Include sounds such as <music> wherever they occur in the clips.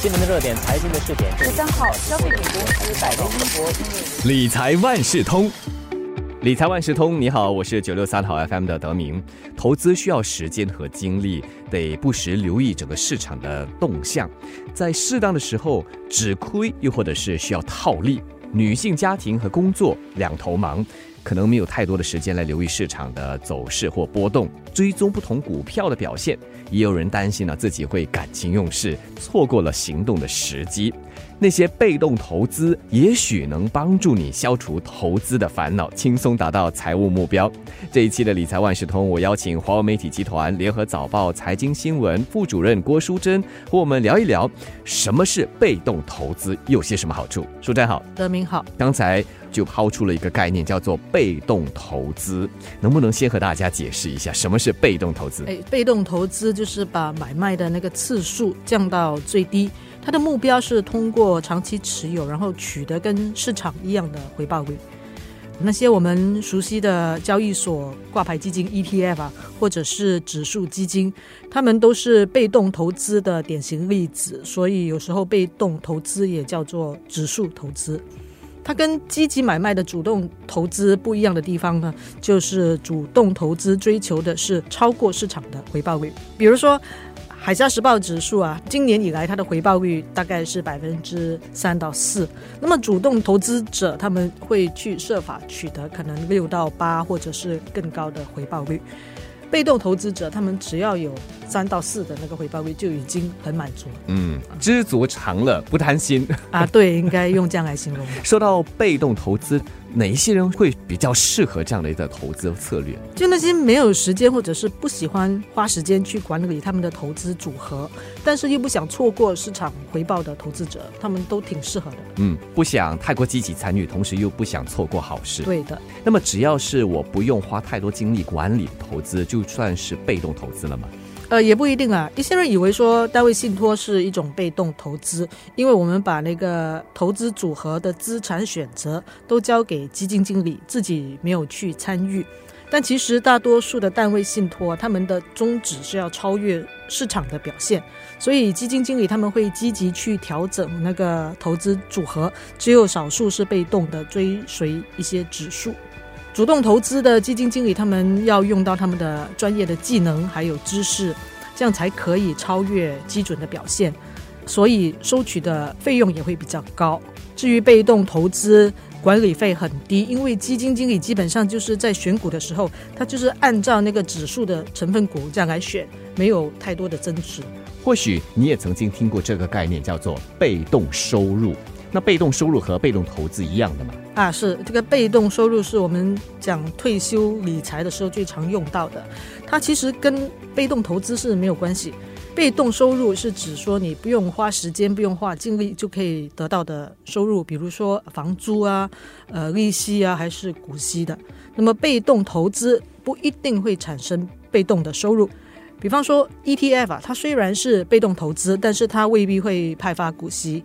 新闻的热点，财经的试点。十三号，消费品公司百威英博理财万事通，理财万事通，你好，我是九六三号 FM 的德明。投资需要时间和精力，得不时留意整个市场的动向，在适当的时候止亏，又或者是需要套利。女性家庭和工作两头忙。可能没有太多的时间来留意市场的走势或波动，追踪不同股票的表现。也有人担心呢，自己会感情用事，错过了行动的时机。那些被动投资也许能帮助你消除投资的烦恼，轻松达到财务目标。这一期的理财万事通，我邀请华为媒体集团联合早报财经新闻副主任郭淑珍和我们聊一聊什么是被动投资，有些什么好处。淑珍好，德明好。刚才就抛出了一个概念，叫做被动投资，能不能先和大家解释一下什么是被动投资？哎，被动投资就是把买卖的那个次数降到最低。它的目标是通过长期持有，然后取得跟市场一样的回报率。那些我们熟悉的交易所挂牌基金 ETF 啊，或者是指数基金，它们都是被动投资的典型例子。所以有时候被动投资也叫做指数投资。它跟积极买卖的主动投资不一样的地方呢，就是主动投资追求的是超过市场的回报率。比如说。海峡时报指数啊，今年以来它的回报率大概是百分之三到四。那么主动投资者他们会去设法取得可能六到八或者是更高的回报率。被动投资者他们只要有三到四的那个回报率就已经很满足。嗯，知足常乐，不贪心 <laughs> 啊，对，应该用这样来形容。说到被动投资。哪一些人会比较适合这样的一个投资策略？就那些没有时间或者是不喜欢花时间去管理他们的投资组合，但是又不想错过市场回报的投资者，他们都挺适合的。嗯，不想太过积极参与，同时又不想错过好事。对的。那么只要是我不用花太多精力管理投资，就算是被动投资了吗？呃，也不一定啊。一些人以为说单位信托是一种被动投资，因为我们把那个投资组合的资产选择都交给基金经理，自己没有去参与。但其实大多数的单位信托，他们的宗旨是要超越市场的表现，所以基金经理他们会积极去调整那个投资组合，只有少数是被动的追随一些指数。主动投资的基金经理，他们要用到他们的专业的技能还有知识，这样才可以超越基准的表现，所以收取的费用也会比较高。至于被动投资，管理费很低，因为基金经理基本上就是在选股的时候，他就是按照那个指数的成分股这样来选，没有太多的增值。或许你也曾经听过这个概念，叫做被动收入。那被动收入和被动投资一样的吗？啊，是这个被动收入是我们讲退休理财的时候最常用到的。它其实跟被动投资是没有关系。被动收入是指说你不用花时间、不用花精力就可以得到的收入，比如说房租啊、呃利息啊，还是股息的。那么被动投资不一定会产生被动的收入。比方说 ETF 啊，它虽然是被动投资，但是它未必会派发股息。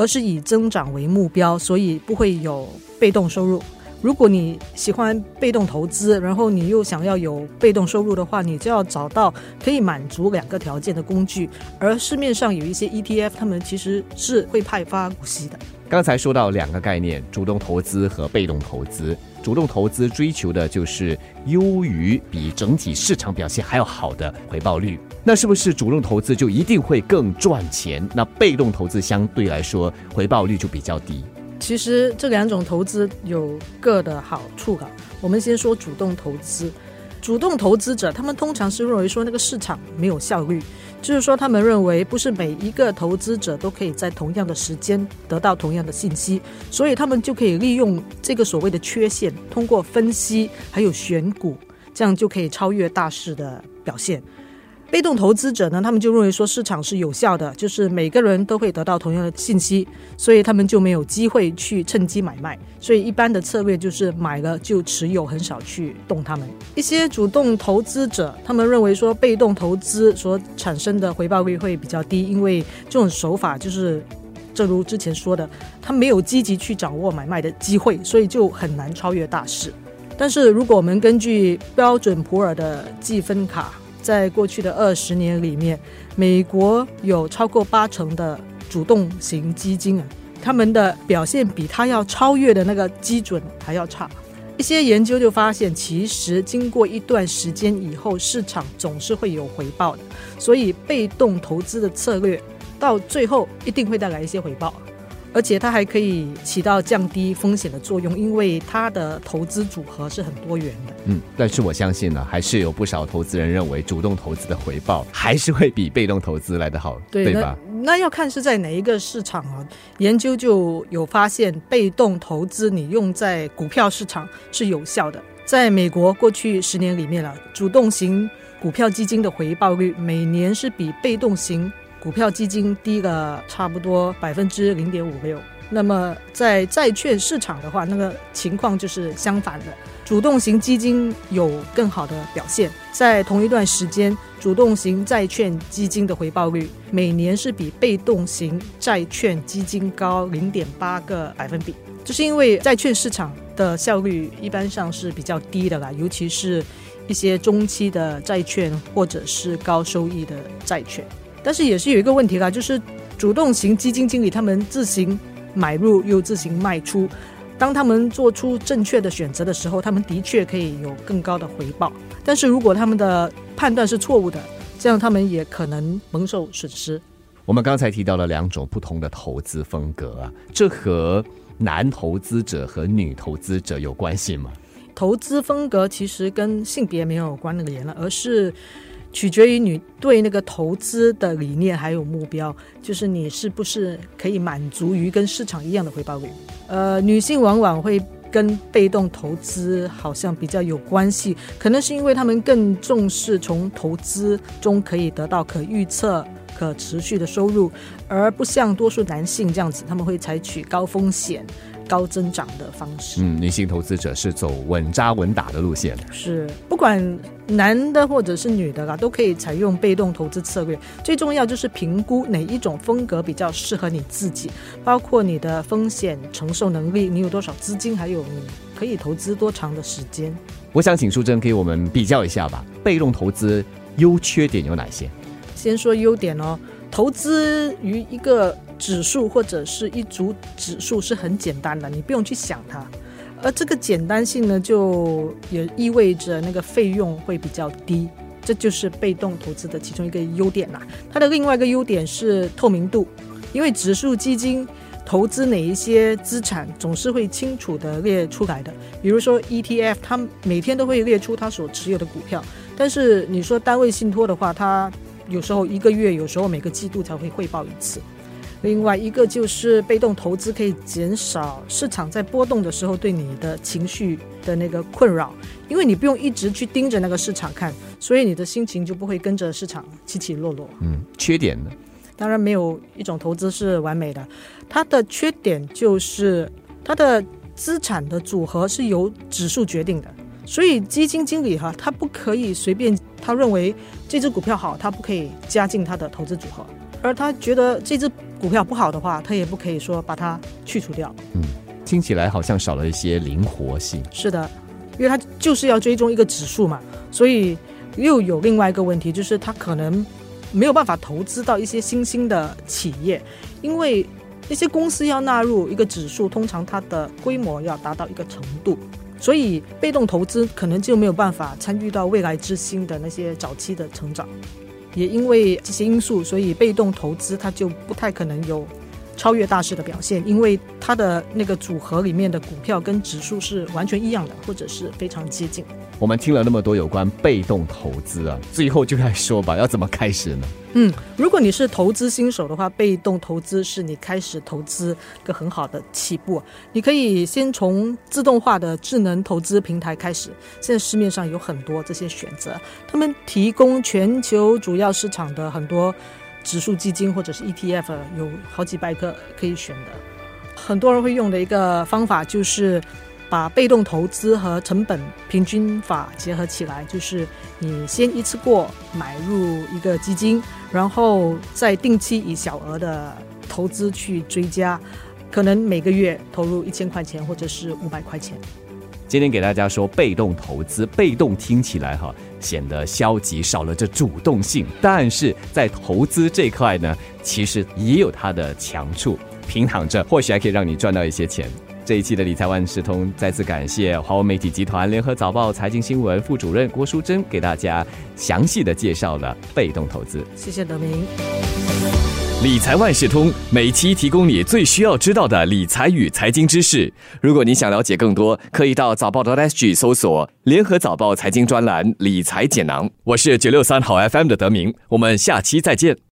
而是以增长为目标，所以不会有被动收入。如果你喜欢被动投资，然后你又想要有被动收入的话，你就要找到可以满足两个条件的工具。而市面上有一些 ETF，他们其实是会派发股息的。刚才说到两个概念：主动投资和被动投资。主动投资追求的就是优于比整体市场表现还要好的回报率。那是不是主动投资就一定会更赚钱？那被动投资相对来说回报率就比较低。其实这两种投资有各的好处的。我们先说主动投资，主动投资者他们通常是认为说那个市场没有效率。就是说，他们认为不是每一个投资者都可以在同样的时间得到同样的信息，所以他们就可以利用这个所谓的缺陷，通过分析还有选股，这样就可以超越大势的表现。被动投资者呢，他们就认为说市场是有效的，就是每个人都会得到同样的信息，所以他们就没有机会去趁机买卖。所以一般的策略就是买了就持有，很少去动他们。一些主动投资者，他们认为说被动投资所产生的回报率会比较低，因为这种手法就是正如之前说的，他没有积极去掌握买卖的机会，所以就很难超越大势。但是如果我们根据标准普尔的计分卡，在过去的二十年里面，美国有超过八成的主动型基金啊，他们的表现比它要超越的那个基准还要差。一些研究就发现，其实经过一段时间以后，市场总是会有回报的。所以，被动投资的策略到最后一定会带来一些回报，而且它还可以起到降低风险的作用，因为它的投资组合是很多元的。嗯，但是我相信呢，还是有不少投资人认为，主动投资的回报还是会比被动投资来得好，对吧？那要看是在哪一个市场啊？研究就有发现，被动投资你用在股票市场是有效的。在美国过去十年里面了，主动型股票基金的回报率每年是比被动型股票基金低了差不多百分之零点五六。那么在债券市场的话，那个情况就是相反的。主动型基金有更好的表现，在同一段时间，主动型债券基金的回报率每年是比被动型债券基金高零点八个百分比。就是因为债券市场的效率一般上是比较低的啦，尤其是一些中期的债券或者是高收益的债券。但是也是有一个问题啦，就是主动型基金经理他们自行买入又自行卖出。当他们做出正确的选择的时候，他们的确可以有更高的回报。但是如果他们的判断是错误的，这样他们也可能蒙受损失。我们刚才提到了两种不同的投资风格啊，这和男投资者和女投资者有关系吗？投资风格其实跟性别没有关联了，而是。取决于你对那个投资的理念还有目标，就是你是不是可以满足于跟市场一样的回报率。呃，女性往往会跟被动投资好像比较有关系，可能是因为他们更重视从投资中可以得到可预测、可持续的收入，而不像多数男性这样子，他们会采取高风险。高增长的方式。嗯，女性投资者是走稳扎稳打的路线。是，不管男的或者是女的啦，都可以采用被动投资策略。最重要就是评估哪一种风格比较适合你自己，包括你的风险承受能力，你有多少资金，还有你可以投资多长的时间。我想请淑珍给我们比较一下吧，被动投资优缺点有哪些？先说优点哦，投资于一个。指数或者是一组指数是很简单的，你不用去想它。而这个简单性呢，就也意味着那个费用会比较低，这就是被动投资的其中一个优点啦。它的另外一个优点是透明度，因为指数基金投资哪一些资产总是会清楚的列出来的。比如说 ETF，它每天都会列出它所持有的股票，但是你说单位信托的话，它有时候一个月，有时候每个季度才会汇报一次。另外一个就是被动投资可以减少市场在波动的时候对你的情绪的那个困扰，因为你不用一直去盯着那个市场看，所以你的心情就不会跟着市场起起落落。嗯，缺点呢？当然没有一种投资是完美的，它的缺点就是它的资产的组合是由指数决定的，所以基金经理哈，他不可以随便他认为这只股票好，他不可以加进他的投资组合。而他觉得这只股票不好的话，他也不可以说把它去除掉。嗯，听起来好像少了一些灵活性。是的，因为它就是要追踪一个指数嘛，所以又有另外一个问题，就是它可能没有办法投资到一些新兴的企业，因为那些公司要纳入一个指数，通常它的规模要达到一个程度，所以被动投资可能就没有办法参与到未来之星的那些早期的成长。也因为这些因素，所以被动投资它就不太可能有超越大势的表现，因为它的那个组合里面的股票跟指数是完全一样的，或者是非常接近。我们听了那么多有关被动投资啊，最后就来说吧，要怎么开始呢？嗯，如果你是投资新手的话，被动投资是你开始投资一个很好的起步。你可以先从自动化的智能投资平台开始，现在市面上有很多这些选择，他们提供全球主要市场的很多指数基金或者是 ETF，有好几百个可以选的。很多人会用的一个方法就是。把被动投资和成本平均法结合起来，就是你先一次过买入一个基金，然后再定期以小额的投资去追加，可能每个月投入一千块钱或者是五百块钱。今天给大家说被动投资，被动听起来哈显得消极，少了这主动性。但是在投资这块呢，其实也有它的强处，平躺着或许还可以让你赚到一些钱。这一期的理财万事通，再次感谢华为媒体集团联合早报财经新闻副主任郭淑珍给大家详细的介绍了被动投资。谢谢德明。理财万事通每期提供你最需要知道的理财与财经知识。如果你想了解更多，可以到早报的 SG 搜索联合早报财经专栏理财简囊。我是九六三好 FM 的德明，我们下期再见。